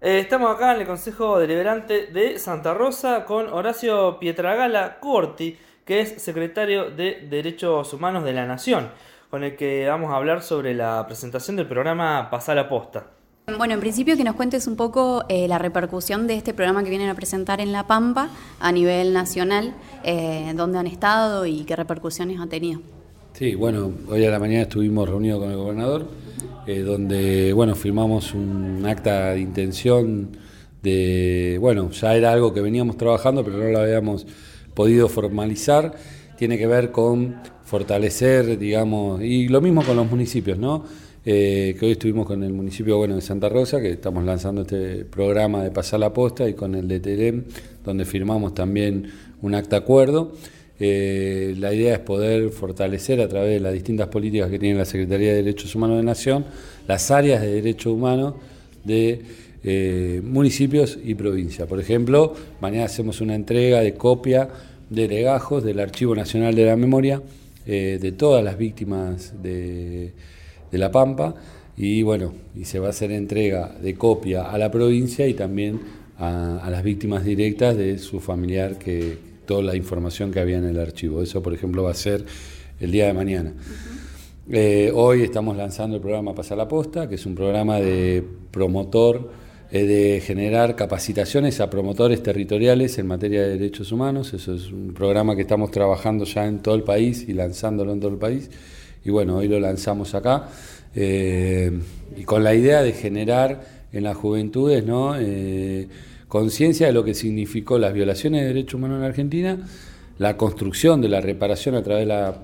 Eh, estamos acá en el Consejo Deliberante de Santa Rosa con Horacio Pietragala Corti, que es secretario de Derechos Humanos de la Nación, con el que vamos a hablar sobre la presentación del programa Pasar la Posta. Bueno, en principio que nos cuentes un poco eh, la repercusión de este programa que vienen a presentar en La Pampa a nivel nacional, eh, dónde han estado y qué repercusiones ha tenido. Sí, bueno, hoy a la mañana estuvimos reunidos con el gobernador eh, donde bueno, firmamos un acta de intención de, bueno, ya era algo que veníamos trabajando, pero no lo habíamos podido formalizar. Tiene que ver con fortalecer, digamos, y lo mismo con los municipios, ¿no? Eh, que hoy estuvimos con el municipio bueno de Santa Rosa, que estamos lanzando este programa de Pasar la Posta, y con el de Terem, donde firmamos también un acta acuerdo. Eh, la idea es poder fortalecer a través de las distintas políticas que tiene la Secretaría de Derechos Humanos de Nación las áreas de derechos humanos de eh, municipios y provincias. Por ejemplo, mañana hacemos una entrega de copia de legajos del Archivo Nacional de la Memoria eh, de todas las víctimas de, La Pampa y bueno, y se va a hacer entrega de copia a la provincia y también a, a las víctimas directas de su familiar que, toda la información que había en el archivo. Eso, por ejemplo, va a ser el día de mañana. Eh, hoy estamos lanzando el programa Pasar la Posta, que es un programa de promotor, eh, de generar capacitaciones a promotores territoriales en materia de derechos humanos. Eso es un programa que estamos trabajando ya en todo el país y lanzándolo en todo el país. Y bueno, hoy lo lanzamos acá. Eh, y con la idea de generar en las juventudes, ¿no? Conciencia de lo que significó las violaciones de derechos humanos en Argentina, la construcción de la reparación a través de las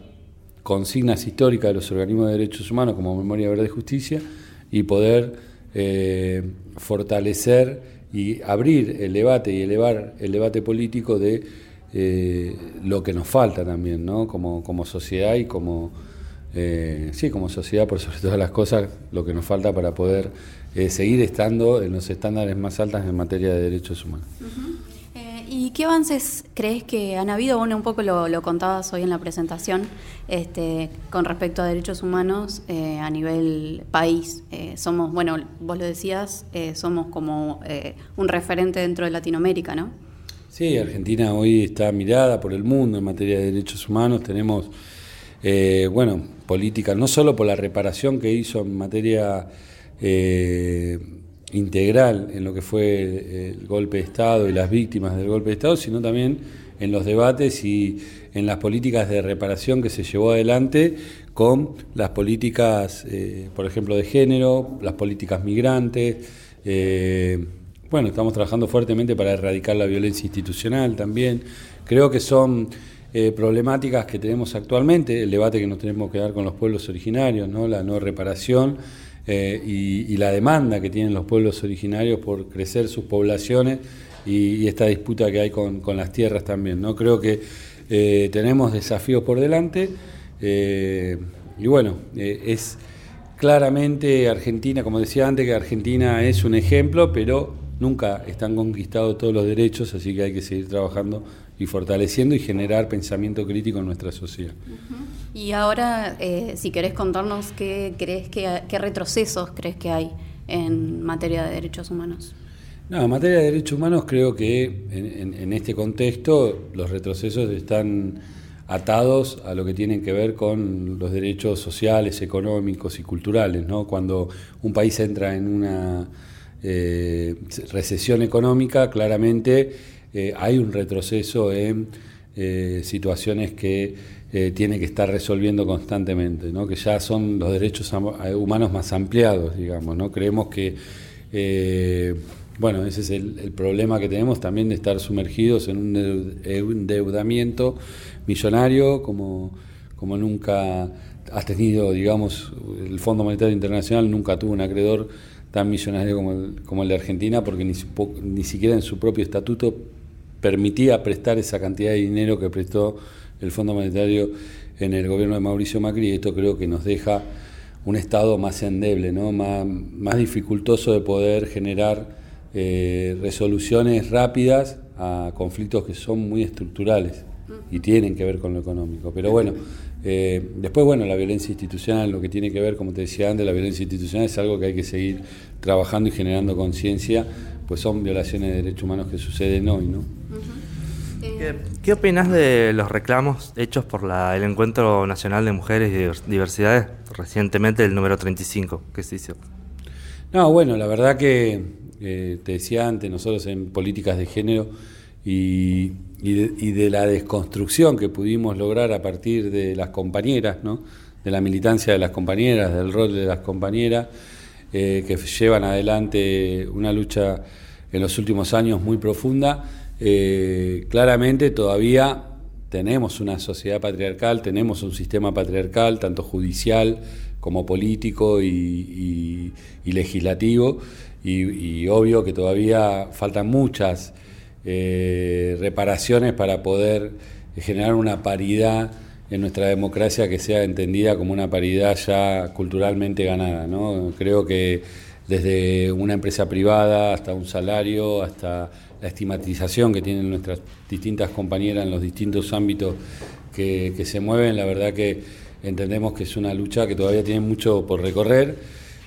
consignas históricas de los organismos de derechos humanos como Memoria Verde y Justicia y poder eh, fortalecer y abrir el debate y elevar el debate político de eh, lo que nos falta también, ¿no? como, como sociedad y como eh, sí, como sociedad, por sobre todas las cosas, lo que nos falta para poder eh, seguir estando en los estándares más altos en materia de derechos humanos. Eh, ¿Y qué avances crees que han habido? Bueno, un poco lo, contabas hoy en la presentación este, con respecto a derechos humanos a nivel país. somos, bueno, vos lo decías, somos como un referente dentro de Latinoamérica, ¿no? Sí, Argentina hoy está mirada por el mundo en materia de derechos humanos. Tenemos bueno, política, no solo por la reparación que hizo en materia eh, integral en lo que fue el golpe de Estado y las víctimas del golpe de Estado, sino también en los debates y en las políticas de reparación que se llevó adelante con las políticas, eh, por ejemplo, de género, las políticas migrantes. bueno, estamos trabajando fuertemente para erradicar la violencia institucional también. Creo que son eh, problemáticas que tenemos actualmente, el debate que nos tenemos que dar con los pueblos originarios, ¿no? la no reparación eh, y, la demanda que tienen los pueblos originarios por crecer sus poblaciones y, esta disputa que hay con, las tierras también. ¿no? Creo que eh, tenemos desafíos por delante y bueno, es claramente Argentina, como decía antes, que Argentina es un ejemplo, pero nunca están conquistados todos los derechos, así que hay que seguir trabajando y fortaleciendo y generar pensamiento crítico en nuestra sociedad. Y ahora, eh, si querés contarnos qué crees que qué retrocesos crees que hay en materia de derechos humanos. No, en materia de derechos humanos creo que en, este contexto los retrocesos están atados a lo que tienen que ver con los derechos sociales, económicos y culturales. ¿no? Cuando un país entra en una eh, recesión económica, claramente eh, hay un retroceso en eh, situaciones que eh, tiene que estar resolviendo constantemente, que ya son los derechos humanos más ampliados, digamos. ¿no? Creemos que, bueno, ese es el, problema que tenemos también de estar sumergidos en un endeudamiento millonario como, como nunca ha tenido, digamos, el Fondo Monetario Internacional nunca tuvo un acreedor tan millonario como el, como el de Argentina, porque ni, ni siquiera en su propio estatuto permitía prestar esa cantidad de dinero que prestó el Fondo Monetario en el gobierno de Mauricio Macri y esto creo que nos deja un Estado más endeble, ¿no? más, dificultoso de poder generar eh, resoluciones rápidas a conflictos que son muy estructurales y tienen que ver con lo económico. Pero bueno, eh, después, bueno, la violencia institucional, lo que tiene que ver, como te decía antes, la violencia institucional es algo que hay que seguir trabajando y generando conciencia, pues son violaciones de derechos humanos que suceden hoy, ¿no? ¿Qué, ¿Qué, opinas de los reclamos hechos por el Encuentro Nacional de Mujeres y Diversidades recientemente, el número 35 que se hizo? No, bueno, la verdad que eh, te decía antes, nosotros en políticas de género y, de, la desconstrucción que pudimos lograr a partir de las compañeras, ¿no? de la militancia de las compañeras, del rol de las compañeras, eh, que llevan adelante una lucha en los últimos años muy profunda, eh, claramente todavía tenemos una sociedad patriarcal, tenemos un sistema patriarcal, tanto judicial como político y, legislativo, y, obvio que todavía faltan muchas eh, reparaciones para poder generar una paridad en nuestra democracia que sea entendida como una paridad ya culturalmente ganada. ¿no? Creo que desde una empresa privada hasta un salario, hasta la estigmatización que tienen nuestras distintas compañeras en los distintos ámbitos que, se mueven, la verdad que entendemos que es una lucha que todavía tiene mucho por recorrer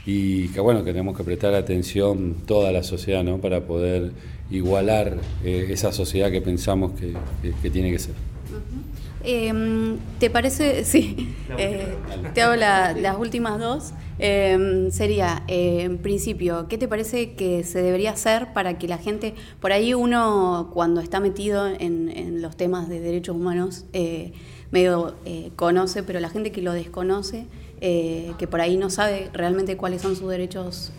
y que bueno, que tenemos que prestar atención toda la sociedad ¿no? para poder igualar eh, esa sociedad que pensamos que, tiene que ser. Em, ¿Te parece? Sí, eh, te hago las últimas dos. Em, sería, eh, en principio, ¿qué te parece que se debería hacer para que la gente, por ahí uno cuando está metido en, los temas de derechos humanos, eh, medio eh, conoce, pero la gente que lo desconoce, que por ahí no sabe realmente cuáles son sus derechos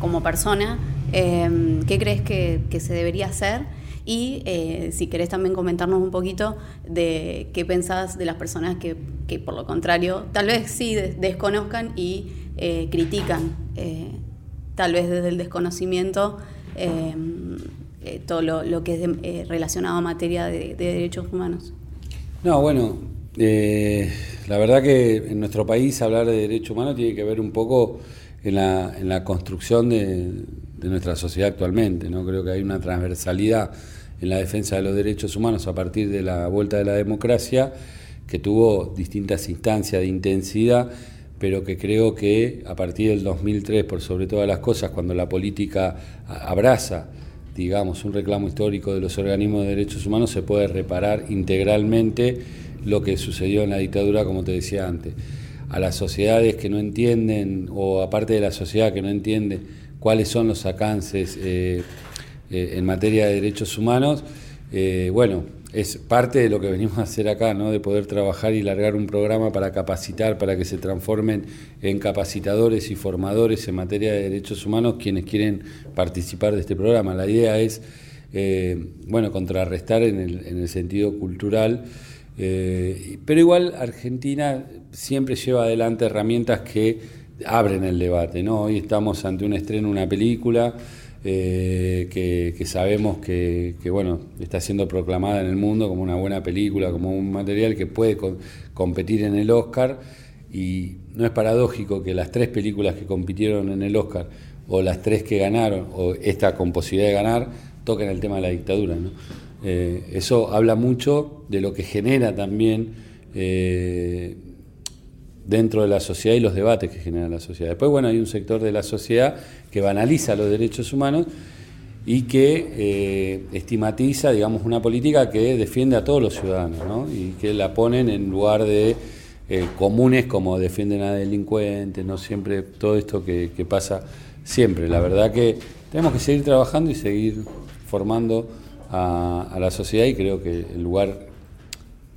como persona, em, ¿qué crees que, se debería hacer? Y eh, si querés también comentarnos un poquito de qué pensás de las personas que, por lo contrario, tal vez sí desconozcan y eh, critican, eh, tal vez desde el desconocimiento, todo lo, que es relacionado a materia de, derechos humanos. No, bueno, la verdad que en nuestro país hablar de derechos humanos tiene que ver un poco en la construcción de, de, nuestra sociedad actualmente. ¿no? Creo que hay una transversalidad en la defensa de los derechos humanos a partir de la vuelta de la democracia, que tuvo distintas instancias de intensidad, pero que creo que a partir del 2003, por sobre todas las cosas, cuando la política abraza, digamos, un reclamo histórico de los organismos de derechos humanos, se puede reparar integralmente lo que sucedió en la dictadura, como te decía antes. A las sociedades que no entienden, o aparte de la sociedad que no entiende cuáles son los alcances eh, eh, en materia de derechos humanos, eh, bueno, es parte de lo que venimos a hacer acá, ¿no? de poder trabajar y largar un programa para capacitar, para que se transformen en capacitadores y formadores en materia de derechos humanos quienes quieren participar de este programa. La idea es, bueno, contrarrestar en el sentido cultural, pero igual Argentina siempre lleva adelante herramientas que abren el debate. ¿no? Hoy estamos ante un estreno, una película. Eh, que, sabemos que, bueno, está siendo proclamada en el mundo como una buena película, como un material que puede competir en el Oscar. Y no es paradójico que las tres películas que compitieron en el Oscar, o las tres que ganaron, o esta con posibilidad de ganar, toquen el tema de la dictadura. Eh, eso habla mucho de lo que genera también eh, dentro de la sociedad y los debates que genera la sociedad. Después, bueno, hay un sector de la sociedad que banaliza los derechos humanos y que eh, estigmatiza, digamos, una política que defiende a todos los ciudadanos, ¿no? Y que la ponen en lugar de eh, comunes como defienden a delincuentes, no siempre todo esto que, pasa siempre. La verdad que tenemos que seguir trabajando y seguir formando a, a la sociedad y creo que el lugar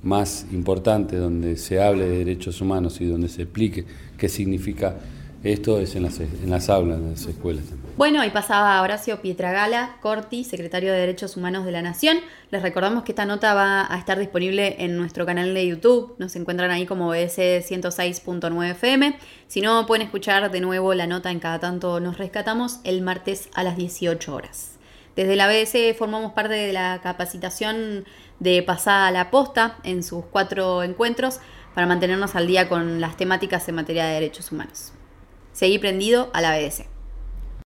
más importante donde se hable de derechos humanos y donde se explique qué significa esto es en las, en las aulas, en las escuelas. Bueno, ahí pasaba Horacio Pietragala, Corti, secretario de Derechos Humanos de la Nación. Les recordamos que esta nota va a estar disponible en nuestro canal de YouTube. Nos encuentran ahí como BS 106.9 FM. Si no, pueden escuchar de nuevo la nota en cada tanto nos rescatamos el martes a las 18 horas. Desde la BS formamos parte de la capacitación de pasada a la posta en sus cuatro encuentros para mantenernos al día con las temáticas en materia de derechos humanos. Seguí prendido a la BS.